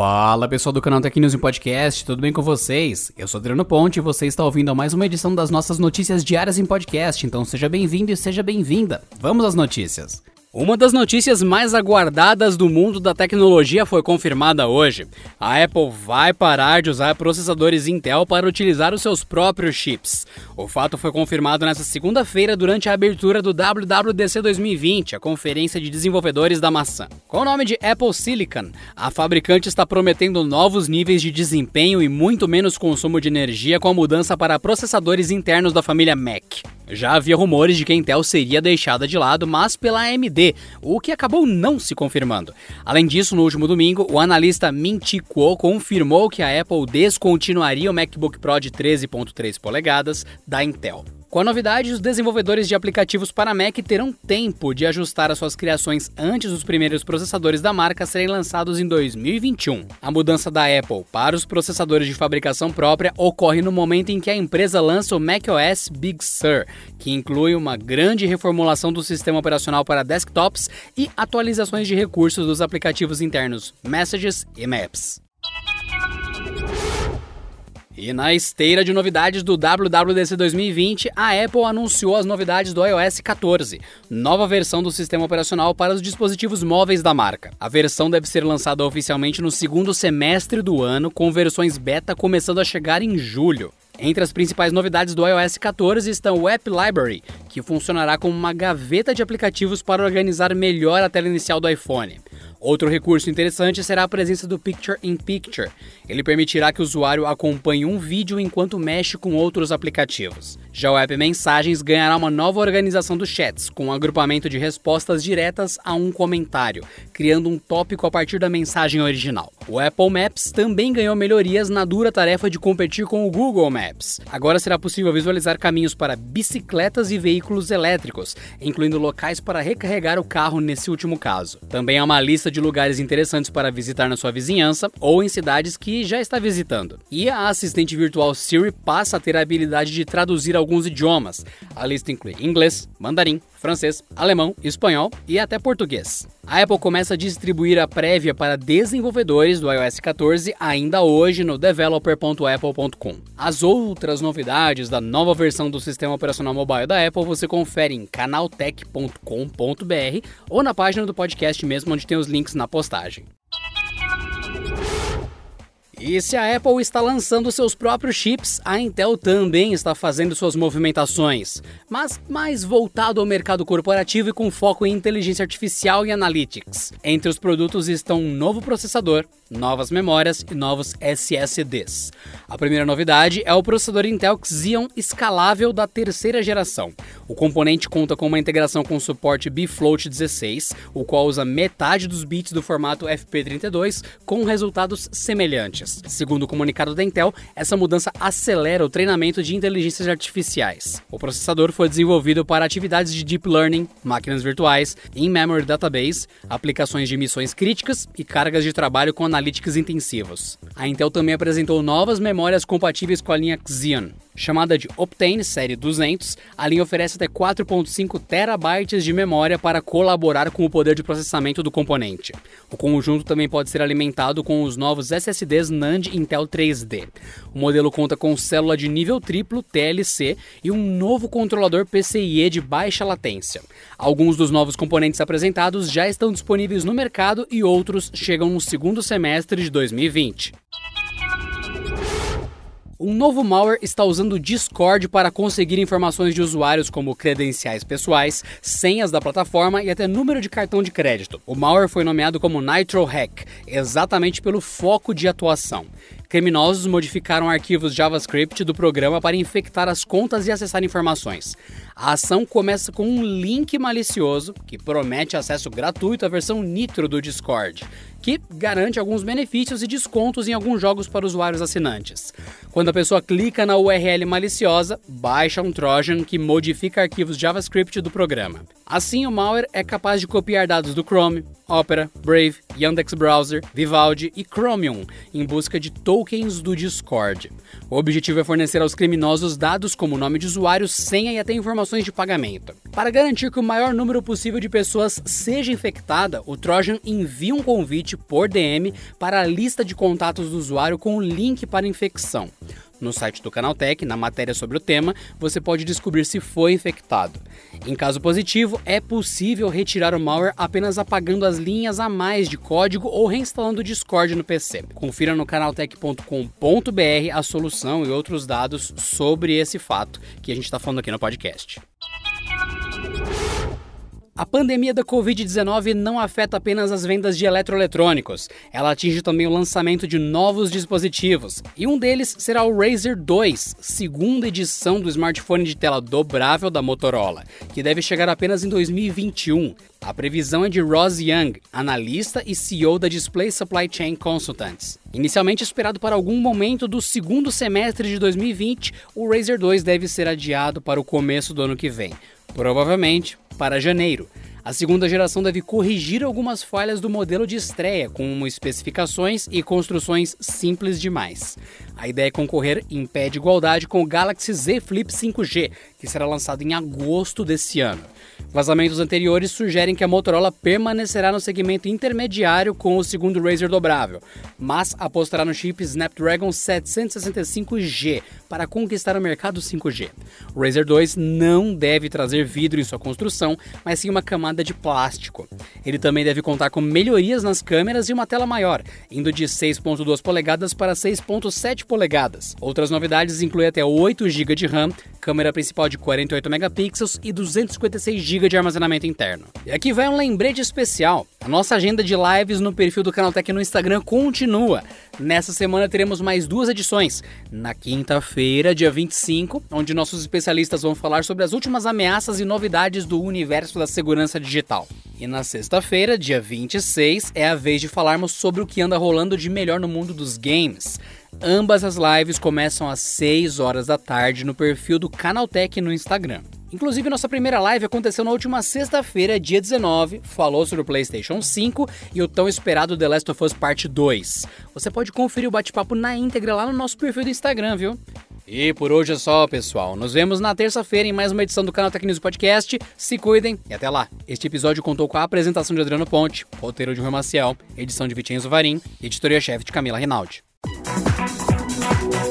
Fala pessoal do canal Tech News em Podcast, tudo bem com vocês? Eu sou Adriano Ponte e você está ouvindo a mais uma edição das nossas notícias diárias em podcast, então seja bem-vindo e seja bem-vinda. Vamos às notícias. Uma das notícias mais aguardadas do mundo da tecnologia foi confirmada hoje. A Apple vai parar de usar processadores Intel para utilizar os seus próprios chips. O fato foi confirmado nesta segunda-feira durante a abertura do WWDC 2020, a conferência de desenvolvedores da maçã. Com o nome de Apple Silicon, a fabricante está prometendo novos níveis de desempenho e muito menos consumo de energia com a mudança para processadores internos da família Mac. Já havia rumores de que a Intel seria deixada de lado, mas pela AMD, o que acabou não se confirmando. Além disso, no último domingo, o analista Min Chi Kuo confirmou que a Apple descontinuaria o MacBook Pro de 13.3 polegadas da Intel. Com a novidade, os desenvolvedores de aplicativos para Mac terão tempo de ajustar as suas criações antes dos primeiros processadores da marca serem lançados em 2021. A mudança da Apple para os processadores de fabricação própria ocorre no momento em que a empresa lança o macOS Big Sur, que inclui uma grande reformulação do sistema operacional para desktops e atualizações de recursos dos aplicativos internos Messages e Maps. E na esteira de novidades do WWDC 2020, a Apple anunciou as novidades do iOS 14, nova versão do sistema operacional para os dispositivos móveis da marca. A versão deve ser lançada oficialmente no segundo semestre do ano, com versões beta começando a chegar em julho. Entre as principais novidades do iOS 14 estão o App Library, que funcionará como uma gaveta de aplicativos para organizar melhor a tela inicial do iPhone. Outro recurso interessante será a presença do Picture in Picture. Ele permitirá que o usuário acompanhe um vídeo enquanto mexe com outros aplicativos. Já o app Mensagens ganhará uma nova organização dos chats, com um agrupamento de respostas diretas a um comentário, criando um tópico a partir da mensagem original. O Apple Maps também ganhou melhorias na dura tarefa de competir com o Google Maps. Agora será possível visualizar caminhos para bicicletas e veículos elétricos, incluindo locais para recarregar o carro nesse último caso. Também há uma lista de lugares interessantes para visitar na sua vizinhança ou em cidades que já está visitando. E a assistente virtual Siri passa a ter a habilidade de traduzir alguns idiomas. A lista inclui inglês, mandarim, francês, alemão, espanhol e até português. A Apple começa a distribuir a prévia para desenvolvedores do iOS 14 ainda hoje no developer.apple.com. As outras novidades da nova versão do sistema operacional mobile da Apple você confere em canaltech.com.br ou na página do podcast mesmo onde tem os links na postagem. E se a Apple está lançando seus próprios chips, a Intel também está fazendo suas movimentações, mas mais voltado ao mercado corporativo e com foco em inteligência artificial e analytics. Entre os produtos estão um novo processador, novas memórias e novos SSDs. A primeira novidade é o processador Intel Xeon escalável da terceira geração. O componente conta com uma integração com suporte Bfloat 16, o qual usa metade dos bits do formato FP32 com resultados semelhantes. Segundo o comunicado da Intel, essa mudança acelera o treinamento de inteligências artificiais. O processador foi desenvolvido para atividades de deep learning, máquinas virtuais, in-memory database, aplicações de missões críticas e cargas de trabalho com analíticos intensivos. A Intel também apresentou novas memórias compatíveis com a linha Xeon. Chamada de Optane Série 200, a linha oferece até 4.5 terabytes de memória para colaborar com o poder de processamento do componente. O conjunto também pode ser alimentado com os novos SSDs NAND Intel 3D. O modelo conta com célula de nível triplo TLC e um novo controlador PCIe de baixa latência. Alguns dos novos componentes apresentados já estão disponíveis no mercado e outros chegam no segundo semestre de 2020. Um novo malware está usando o Discord para conseguir informações de usuários como credenciais pessoais, senhas da plataforma e até número de cartão de crédito. O malware foi nomeado como Nitro Hack, exatamente pelo foco de atuação. Criminosos modificaram arquivos JavaScript do programa para infectar as contas e acessar informações. A ação começa com um link malicioso que promete acesso gratuito à versão Nitro do Discord que garante alguns benefícios e descontos em alguns jogos para usuários assinantes. Quando a pessoa clica na URL maliciosa, baixa um Trojan que modifica arquivos JavaScript do programa. Assim, o malware é capaz de copiar dados do Chrome, Opera, Brave, Yandex Browser, Vivaldi e Chromium em busca de tokens do Discord. O objetivo é fornecer aos criminosos dados como nome de usuário, senha e até informações de pagamento. Para garantir que o maior número possível de pessoas seja infectada, o Trojan envia um convite por DM para a lista de contatos do usuário com o link para infecção. No site do Canaltech, na matéria sobre o tema, você pode descobrir se foi infectado. Em caso positivo, é possível retirar o malware apenas apagando as linhas a mais de código ou reinstalando o Discord no PC. Confira no canaltech.com.br a solução e outros dados sobre esse fato que a gente está falando aqui no podcast. A pandemia da Covid-19 não afeta apenas as vendas de eletroeletrônicos, ela atinge também o lançamento de novos dispositivos, e um deles será o Razer 2, segunda edição do smartphone de tela dobrável da Motorola, que deve chegar apenas em 2021. A previsão é de Ross Young, analista e CEO da Display Supply Chain Consultants. Inicialmente esperado para algum momento do segundo semestre de 2020, o Razer 2 deve ser adiado para o começo do ano que vem, provavelmente para janeiro. A segunda geração deve corrigir algumas falhas do modelo de estreia, como especificações e construções simples demais. A ideia é concorrer em pé de igualdade com o Galaxy Z Flip 5G, que será lançado em agosto desse ano. Vazamentos anteriores sugerem que a Motorola permanecerá no segmento intermediário com o segundo Razer dobrável, mas apostará no chip Snapdragon 765G para conquistar o mercado 5G. O Razer 2 não deve trazer vidro em sua construção, mas sim uma camada de plástico. Ele também deve contar com melhorias nas câmeras e uma tela maior, indo de 6.2 polegadas para 6.7 polegadas. Outras novidades incluem até 8 GB de RAM, câmera principal de 48 megapixels e 256 GB de armazenamento interno. E aqui vai um lembrete especial. A nossa agenda de lives no perfil do Canaltech no Instagram continua. Nessa semana teremos mais duas edições. Na quinta-feira, dia 25, onde nossos especialistas vão falar sobre as últimas ameaças e novidades do universo da segurança digital. E na sexta-feira, dia 26, é a vez de falarmos sobre o que anda rolando de melhor no mundo dos games. Ambas as lives começam às 6 horas da tarde no perfil do Canaltech no Instagram. Inclusive, nossa primeira live aconteceu na última sexta-feira, dia 19, falou sobre o PlayStation 5 e o tão esperado The Last of Us Part 2. Você pode conferir o bate-papo na íntegra lá no nosso perfil do Instagram, viu? E por hoje é só, pessoal. Nos vemos na terça-feira em mais uma edição do canal News Podcast. Se cuidem e até lá. Este episódio contou com a apresentação de Adriano Ponte, roteiro de Rui Maciel, edição de Vitinho Varim e editoria-chefe de Camila Rinaldi. Bye.